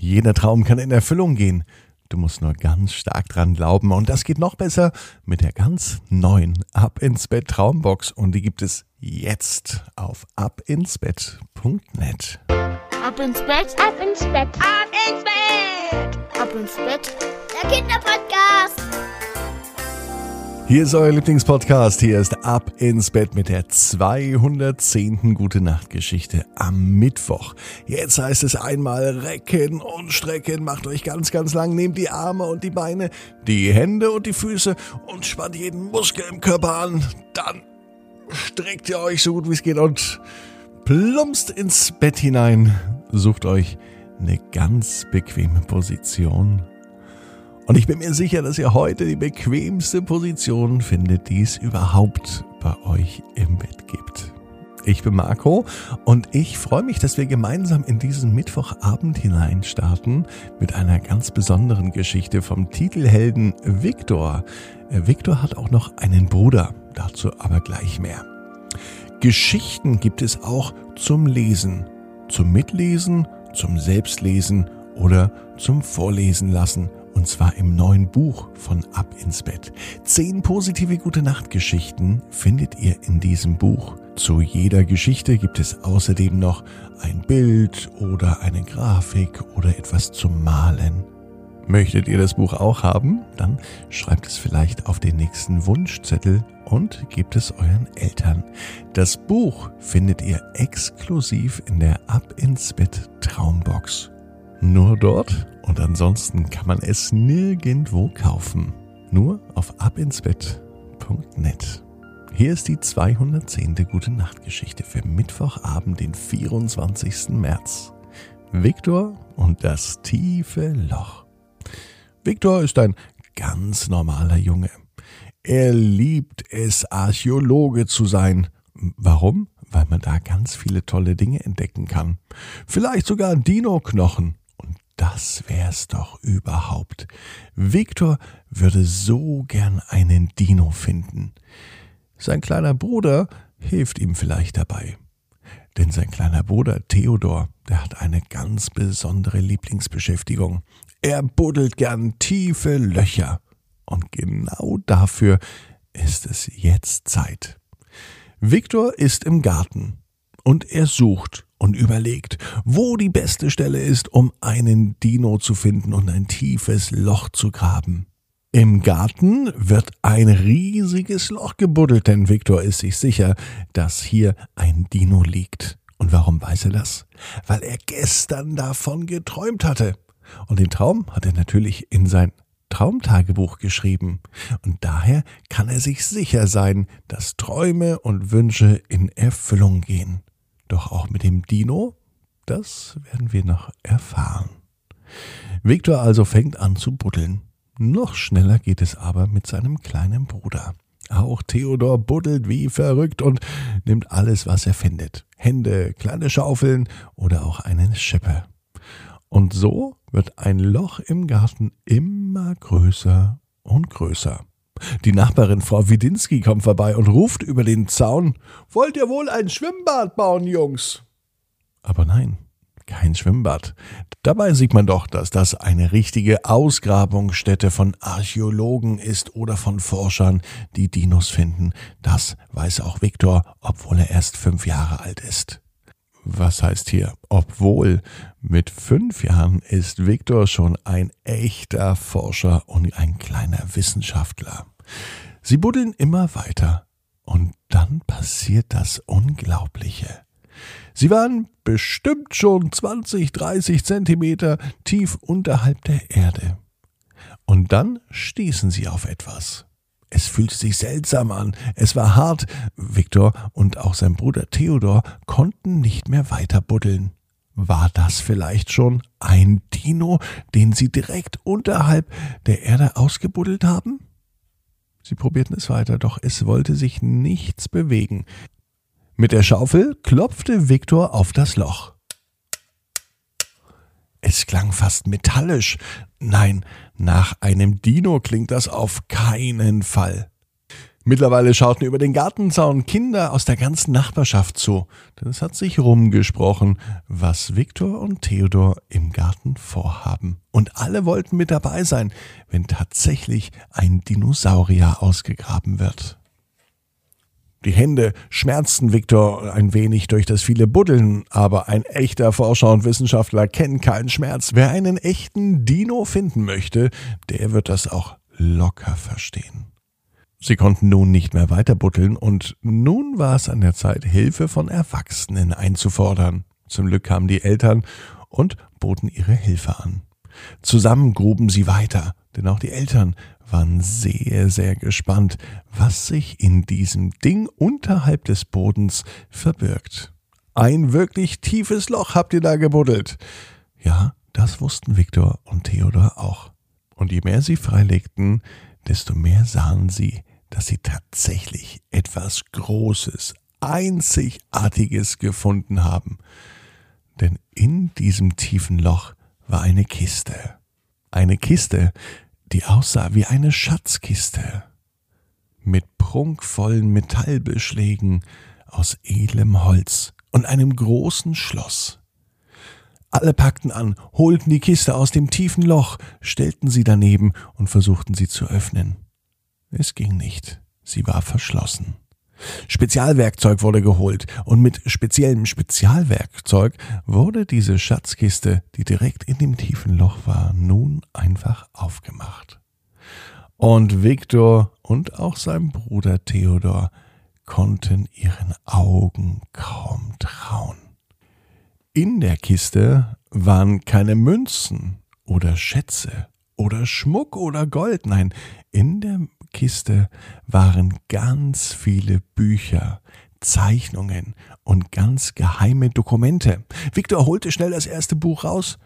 Jeder Traum kann in Erfüllung gehen. Du musst nur ganz stark dran glauben. Und das geht noch besser mit der ganz neuen Ab ins Bett Traumbox. Und die gibt es jetzt auf abinsbett.net. Ab ins Bett, ab ins Bett, ab ins Bett, ab ins Bett. Der Kinderpodcast. Hier ist euer Lieblingspodcast. Hier ist Ab ins Bett mit der 210. Gute Nacht Geschichte am Mittwoch. Jetzt heißt es einmal recken und strecken. Macht euch ganz, ganz lang. Nehmt die Arme und die Beine, die Hände und die Füße und spannt jeden Muskel im Körper an. Dann streckt ihr euch so gut wie es geht und plumpst ins Bett hinein. Sucht euch eine ganz bequeme Position und ich bin mir sicher, dass ihr heute die bequemste Position findet, die es überhaupt bei euch im Bett gibt. Ich bin Marco und ich freue mich, dass wir gemeinsam in diesen Mittwochabend hineinstarten mit einer ganz besonderen Geschichte vom Titelhelden Viktor. Äh, Viktor hat auch noch einen Bruder, dazu aber gleich mehr. Geschichten gibt es auch zum Lesen, zum Mitlesen, zum Selbstlesen oder zum Vorlesen lassen und zwar im neuen Buch von Ab ins Bett. Zehn positive Gute Nacht Geschichten findet ihr in diesem Buch. Zu jeder Geschichte gibt es außerdem noch ein Bild oder eine Grafik oder etwas zum Malen. Möchtet ihr das Buch auch haben? Dann schreibt es vielleicht auf den nächsten Wunschzettel und gebt es euren Eltern. Das Buch findet ihr exklusiv in der Ab ins Bett Traumbox. Nur dort und ansonsten kann man es nirgendwo kaufen. Nur auf abinsbett.net. Hier ist die 210. Gute Nacht Geschichte für Mittwochabend, den 24. März. Viktor und das tiefe Loch. Viktor ist ein ganz normaler Junge. Er liebt es, Archäologe zu sein. Warum? Weil man da ganz viele tolle Dinge entdecken kann. Vielleicht sogar Dino-Knochen das wär's doch überhaupt. Viktor würde so gern einen Dino finden. Sein kleiner Bruder hilft ihm vielleicht dabei. Denn sein kleiner Bruder Theodor, der hat eine ganz besondere Lieblingsbeschäftigung. Er buddelt gern tiefe Löcher. Und genau dafür ist es jetzt Zeit. Viktor ist im Garten und er sucht und überlegt, wo die beste Stelle ist, um einen Dino zu finden und ein tiefes Loch zu graben. Im Garten wird ein riesiges Loch gebuddelt, denn Viktor ist sich sicher, dass hier ein Dino liegt. Und warum weiß er das? Weil er gestern davon geträumt hatte. Und den Traum hat er natürlich in sein Traumtagebuch geschrieben. Und daher kann er sich sicher sein, dass Träume und Wünsche in Erfüllung gehen. Doch auch mit dem Dino, das werden wir noch erfahren. Viktor also fängt an zu buddeln. Noch schneller geht es aber mit seinem kleinen Bruder. Auch Theodor buddelt wie verrückt und nimmt alles, was er findet. Hände, kleine Schaufeln oder auch einen Schipper. Und so wird ein Loch im Garten immer größer und größer. Die Nachbarin Frau Widinski kommt vorbei und ruft über den Zaun Wollt ihr wohl ein Schwimmbad bauen, Jungs? Aber nein, kein Schwimmbad. Dabei sieht man doch, dass das eine richtige Ausgrabungsstätte von Archäologen ist oder von Forschern, die Dinos finden. Das weiß auch Viktor, obwohl er erst fünf Jahre alt ist. Was heißt hier? Obwohl, mit fünf Jahren ist Viktor schon ein echter Forscher und ein kleiner Wissenschaftler. Sie buddeln immer weiter. Und dann passiert das Unglaubliche. Sie waren bestimmt schon 20, 30 Zentimeter tief unterhalb der Erde. Und dann stießen sie auf etwas. Es fühlte sich seltsam an, es war hart. Viktor und auch sein Bruder Theodor konnten nicht mehr weiter buddeln. War das vielleicht schon ein Dino, den sie direkt unterhalb der Erde ausgebuddelt haben? Sie probierten es weiter, doch es wollte sich nichts bewegen. Mit der Schaufel klopfte Viktor auf das Loch. Es klang fast metallisch. Nein, nach einem Dino klingt das auf keinen Fall. Mittlerweile schauten über den Gartenzaun Kinder aus der ganzen Nachbarschaft zu, denn es hat sich rumgesprochen, was Viktor und Theodor im Garten vorhaben. Und alle wollten mit dabei sein, wenn tatsächlich ein Dinosaurier ausgegraben wird. Die Hände schmerzten Viktor ein wenig durch das viele Buddeln, aber ein echter Forscher und Wissenschaftler kennt keinen Schmerz. Wer einen echten Dino finden möchte, der wird das auch locker verstehen. Sie konnten nun nicht mehr weiter buddeln und nun war es an der Zeit, Hilfe von Erwachsenen einzufordern. Zum Glück kamen die Eltern und boten ihre Hilfe an. Zusammen gruben sie weiter, denn auch die Eltern waren sehr, sehr gespannt, was sich in diesem Ding unterhalb des Bodens verbirgt. Ein wirklich tiefes Loch habt ihr da gebuddelt. Ja, das wussten Viktor und Theodor auch. Und je mehr sie freilegten, desto mehr sahen sie, dass sie tatsächlich etwas Großes, Einzigartiges gefunden haben. Denn in diesem tiefen Loch war eine Kiste. Eine Kiste, die aussah wie eine Schatzkiste. Mit prunkvollen Metallbeschlägen aus edlem Holz und einem großen Schloss. Alle packten an, holten die Kiste aus dem tiefen Loch, stellten sie daneben und versuchten sie zu öffnen. Es ging nicht. Sie war verschlossen. Spezialwerkzeug wurde geholt und mit speziellem Spezialwerkzeug wurde diese Schatzkiste, die direkt in dem tiefen Loch war, nun einfach aufgemacht. Und Viktor und auch sein Bruder Theodor konnten ihren Augen kaum trauen. In der Kiste waren keine Münzen oder Schätze oder Schmuck oder Gold, nein, in der Kiste waren ganz viele Bücher, Zeichnungen und ganz geheime Dokumente. Viktor holte schnell das erste Buch raus.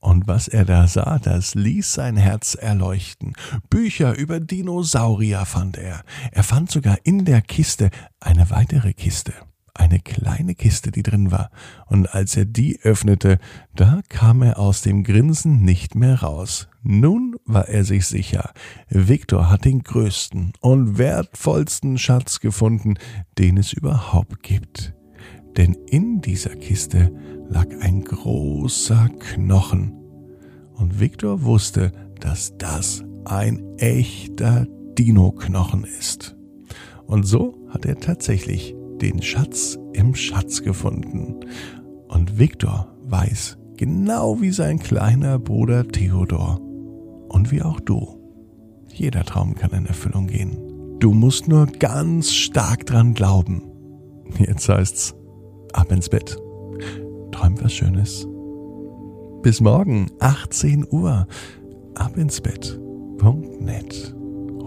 Und was er da sah, das ließ sein Herz erleuchten. Bücher über Dinosaurier fand er. Er fand sogar in der Kiste eine weitere Kiste eine kleine Kiste, die drin war, und als er die öffnete, da kam er aus dem Grinsen nicht mehr raus. Nun war er sich sicher, Viktor hat den größten und wertvollsten Schatz gefunden, den es überhaupt gibt. Denn in dieser Kiste lag ein großer Knochen. Und Viktor wusste, dass das ein echter Dino-Knochen ist. Und so hat er tatsächlich den Schatz im Schatz gefunden. Und Viktor weiß, genau wie sein kleiner Bruder Theodor und wie auch du, jeder Traum kann in Erfüllung gehen. Du musst nur ganz stark dran glauben. Jetzt heißt's, ab ins Bett. Träum was Schönes. Bis morgen, 18 Uhr. Ab ins Bett.net.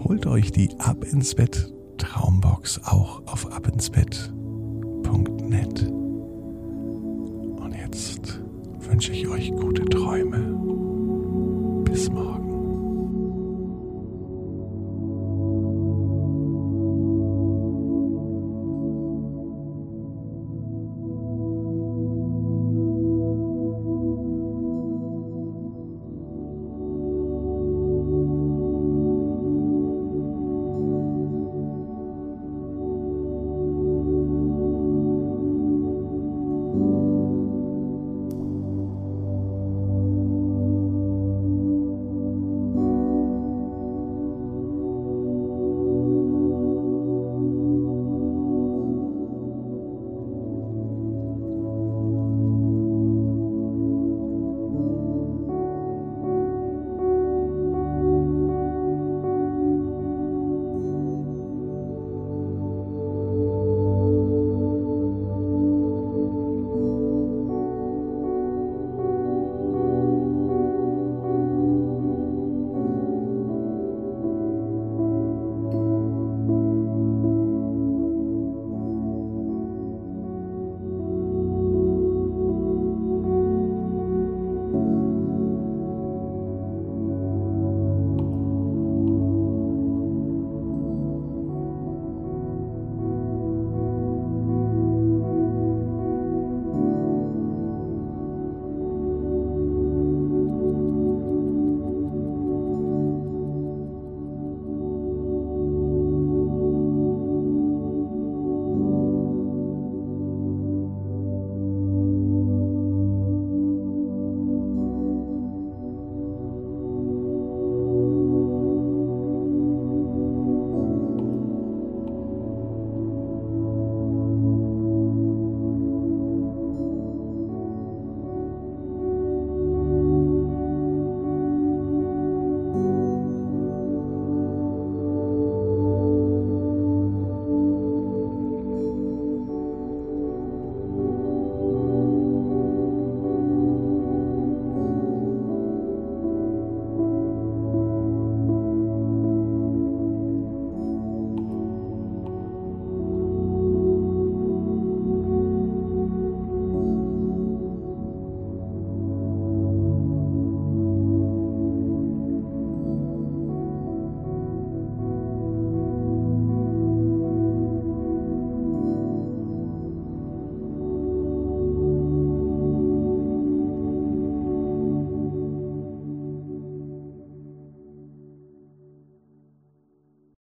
Holt euch die Ab ins Bett Traumbox auch auf abendsbett.net. Und jetzt wünsche ich euch gute Träume. Bis morgen.